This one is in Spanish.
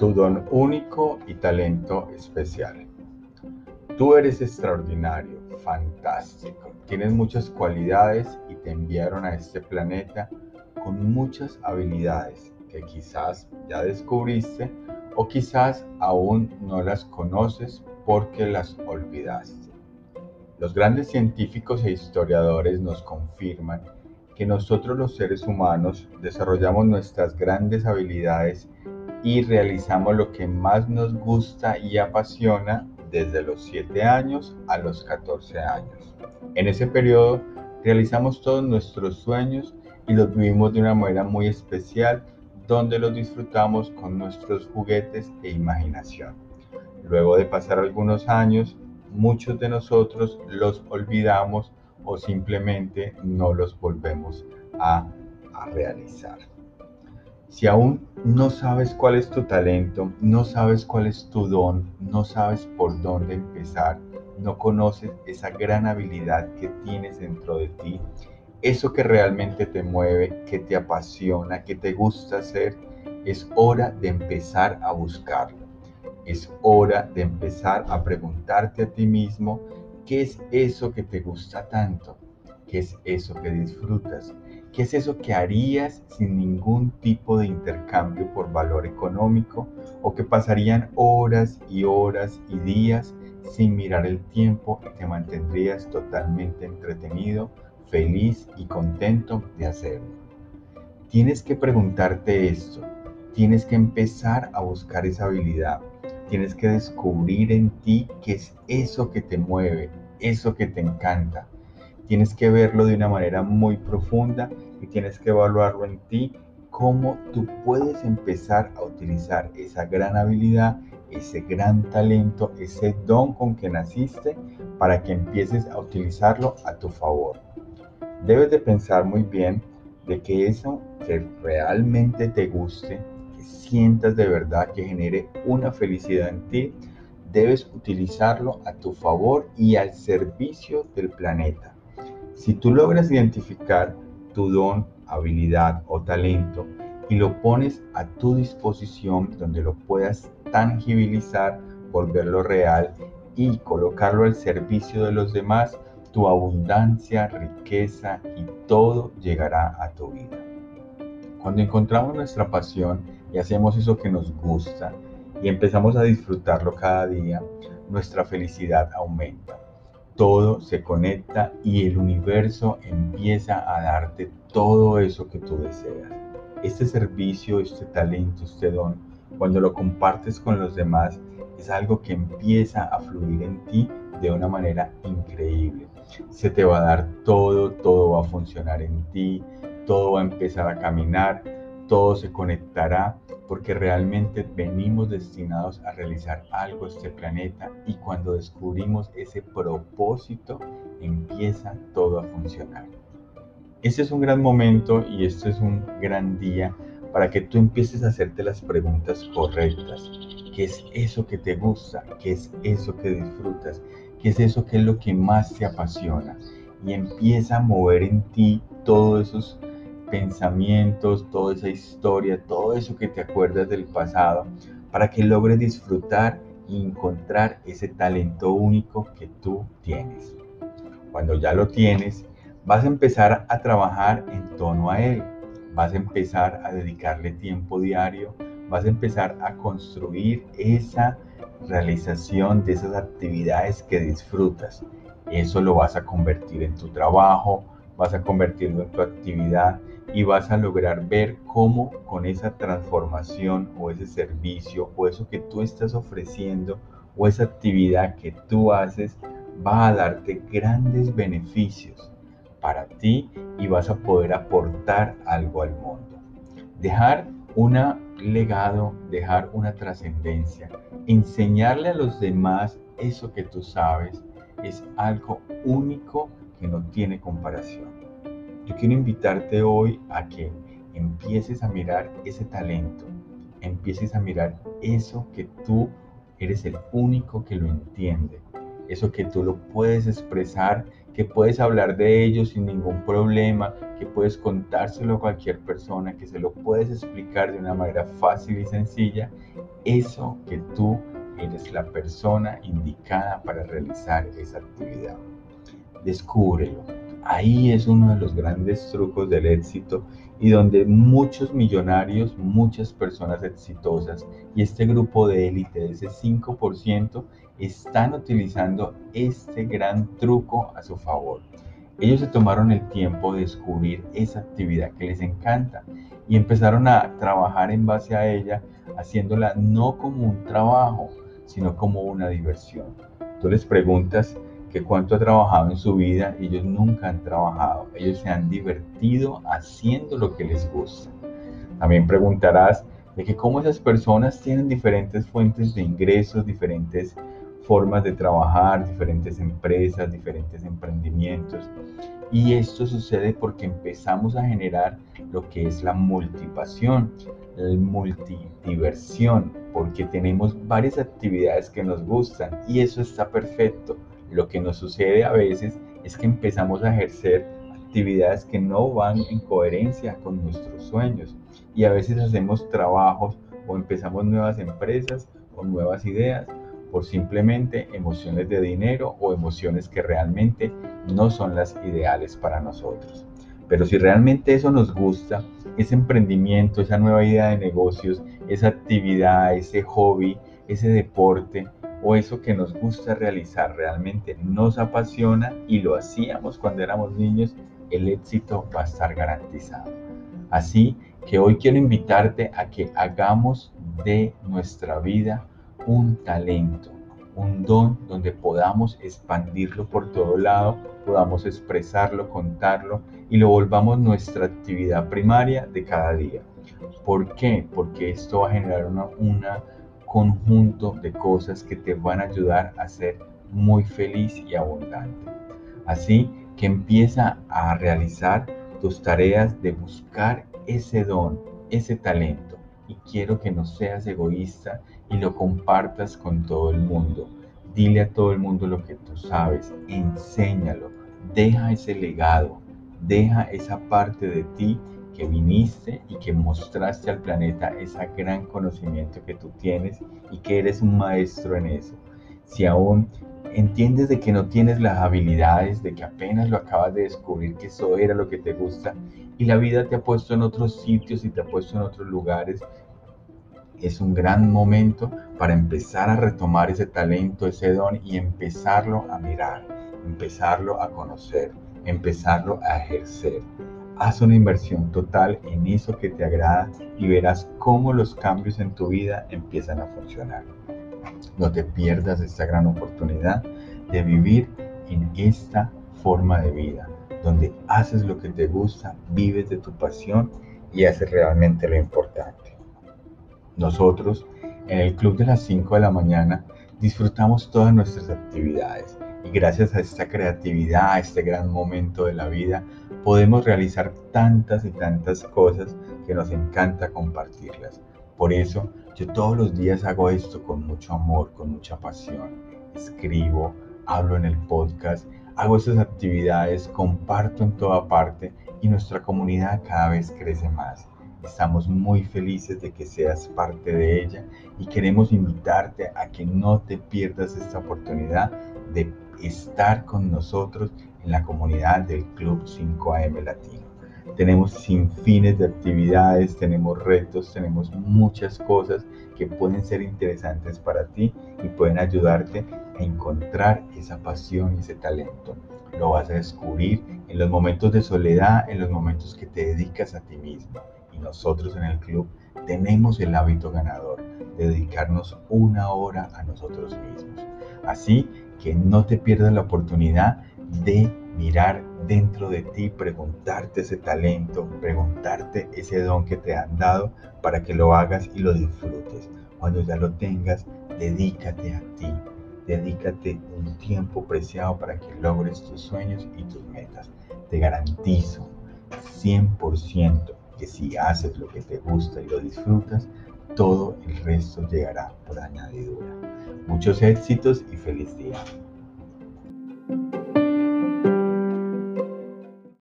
tu don único y talento especial. Tú eres extraordinario, fantástico, tienes muchas cualidades y te enviaron a este planeta con muchas habilidades que quizás ya descubriste o quizás aún no las conoces porque las olvidaste. Los grandes científicos e historiadores nos confirman que nosotros los seres humanos desarrollamos nuestras grandes habilidades y realizamos lo que más nos gusta y apasiona desde los 7 años a los 14 años. En ese periodo realizamos todos nuestros sueños y los vivimos de una manera muy especial donde los disfrutamos con nuestros juguetes e imaginación. Luego de pasar algunos años, muchos de nosotros los olvidamos o simplemente no los volvemos a, a realizar. Si aún no sabes cuál es tu talento, no sabes cuál es tu don, no sabes por dónde empezar, no conoces esa gran habilidad que tienes dentro de ti, eso que realmente te mueve, que te apasiona, que te gusta hacer, es hora de empezar a buscarlo. Es hora de empezar a preguntarte a ti mismo, ¿qué es eso que te gusta tanto? ¿Qué es eso que disfrutas? ¿Qué es eso que harías sin ningún tipo valor económico o que pasarían horas y horas y días sin mirar el tiempo y te mantendrías totalmente entretenido, feliz y contento de hacerlo? Tienes que preguntarte esto, tienes que empezar a buscar esa habilidad, tienes que descubrir en ti qué es eso que te mueve, eso que te encanta. Tienes que verlo de una manera muy profunda y tienes que evaluarlo en ti, cómo tú puedes empezar a utilizar esa gran habilidad, ese gran talento, ese don con que naciste para que empieces a utilizarlo a tu favor. Debes de pensar muy bien de que eso que realmente te guste, que sientas de verdad que genere una felicidad en ti, debes utilizarlo a tu favor y al servicio del planeta. Si tú logras identificar tu don, habilidad o talento y lo pones a tu disposición donde lo puedas tangibilizar, volverlo real y colocarlo al servicio de los demás, tu abundancia, riqueza y todo llegará a tu vida. Cuando encontramos nuestra pasión y hacemos eso que nos gusta y empezamos a disfrutarlo cada día, nuestra felicidad aumenta todo se conecta y el universo empieza a darte todo eso que tú deseas. Este servicio, este talento, este don, cuando lo compartes con los demás, es algo que empieza a fluir en ti de una manera increíble. Se te va a dar todo, todo va a funcionar en ti, todo va a empezar a caminar, todo se conectará porque realmente venimos destinados a realizar algo este planeta y cuando descubrimos ese propósito empieza todo a funcionar. Este es un gran momento y este es un gran día para que tú empieces a hacerte las preguntas correctas. ¿Qué es eso que te gusta? ¿Qué es eso que disfrutas? ¿Qué es eso que es lo que más te apasiona? Y empieza a mover en ti todos esos pensamientos, toda esa historia, todo eso que te acuerdas del pasado, para que logres disfrutar y encontrar ese talento único que tú tienes. Cuando ya lo tienes, vas a empezar a trabajar en torno a él, vas a empezar a dedicarle tiempo diario, vas a empezar a construir esa realización de esas actividades que disfrutas. Eso lo vas a convertir en tu trabajo, vas a convertirlo en tu actividad y vas a lograr ver cómo con esa transformación o ese servicio o eso que tú estás ofreciendo o esa actividad que tú haces va a darte grandes beneficios para ti y vas a poder aportar algo al mundo. Dejar un legado, dejar una trascendencia, enseñarle a los demás eso que tú sabes es algo único que no tiene comparación. Yo quiero invitarte hoy a que empieces a mirar ese talento, empieces a mirar eso que tú eres el único que lo entiende, eso que tú lo puedes expresar, que puedes hablar de ello sin ningún problema, que puedes contárselo a cualquier persona, que se lo puedes explicar de una manera fácil y sencilla eso que tú eres la persona indicada para realizar esa actividad. Descúbrelo. Ahí es uno de los grandes trucos del éxito y donde muchos millonarios, muchas personas exitosas y este grupo de élite ese 5% están utilizando este gran truco a su favor. Ellos se tomaron el tiempo de descubrir esa actividad que les encanta y empezaron a trabajar en base a ella, haciéndola no como un trabajo, sino como una diversión. Tú les preguntas que cuánto ha trabajado en su vida ellos nunca han trabajado. Ellos se han divertido haciendo lo que les gusta. También preguntarás de que cómo esas personas tienen diferentes fuentes de ingresos, diferentes formas de trabajar, diferentes empresas, diferentes emprendimientos. Y esto sucede porque empezamos a generar lo que es la multipasión, la multidiversión, porque tenemos varias actividades que nos gustan y eso está perfecto. Lo que nos sucede a veces es que empezamos a ejercer actividades que no van en coherencia con nuestros sueños y a veces hacemos trabajos o empezamos nuevas empresas o nuevas ideas por simplemente emociones de dinero o emociones que realmente no son las ideales para nosotros. Pero si realmente eso nos gusta, ese emprendimiento, esa nueva idea de negocios, esa actividad, ese hobby, ese deporte o eso que nos gusta realizar realmente nos apasiona y lo hacíamos cuando éramos niños, el éxito va a estar garantizado. Así que hoy quiero invitarte a que hagamos de nuestra vida un talento, un don donde podamos expandirlo por todo lado, podamos expresarlo, contarlo y lo volvamos nuestra actividad primaria de cada día. ¿Por qué? Porque esto va a generar un conjunto de cosas que te van a ayudar a ser muy feliz y abundante. Así que empieza a realizar tus tareas de buscar ese don, ese talento. Y quiero que no seas egoísta y lo compartas con todo el mundo. Dile a todo el mundo lo que tú sabes, enséñalo, deja ese legado, deja esa parte de ti viniste y que mostraste al planeta ese gran conocimiento que tú tienes y que eres un maestro en eso. Si aún entiendes de que no tienes las habilidades, de que apenas lo acabas de descubrir, que eso era lo que te gusta y la vida te ha puesto en otros sitios y te ha puesto en otros lugares, es un gran momento para empezar a retomar ese talento, ese don y empezarlo a mirar, empezarlo a conocer, empezarlo a ejercer. Haz una inversión total en eso que te agrada y verás cómo los cambios en tu vida empiezan a funcionar. No te pierdas esta gran oportunidad de vivir en esta forma de vida, donde haces lo que te gusta, vives de tu pasión y haces realmente lo importante. Nosotros, en el Club de las 5 de la mañana, disfrutamos todas nuestras actividades y gracias a esta creatividad, a este gran momento de la vida, podemos realizar tantas y tantas cosas que nos encanta compartirlas. Por eso yo todos los días hago esto con mucho amor, con mucha pasión. Escribo, hablo en el podcast, hago esas actividades, comparto en toda parte y nuestra comunidad cada vez crece más. Estamos muy felices de que seas parte de ella y queremos invitarte a que no te pierdas esta oportunidad de estar con nosotros en la comunidad del Club 5AM Latino. Tenemos sin fines de actividades, tenemos retos, tenemos muchas cosas que pueden ser interesantes para ti y pueden ayudarte a encontrar esa pasión y ese talento. Lo vas a descubrir en los momentos de soledad, en los momentos que te dedicas a ti mismo nosotros en el club tenemos el hábito ganador de dedicarnos una hora a nosotros mismos. Así que no te pierdas la oportunidad de mirar dentro de ti, preguntarte ese talento, preguntarte ese don que te han dado para que lo hagas y lo disfrutes. Cuando ya lo tengas, dedícate a ti, dedícate un tiempo preciado para que logres tus sueños y tus metas. Te garantizo 100% que si haces lo que te gusta y lo disfrutas, todo el resto llegará por añadidura. Muchos éxitos y feliz día.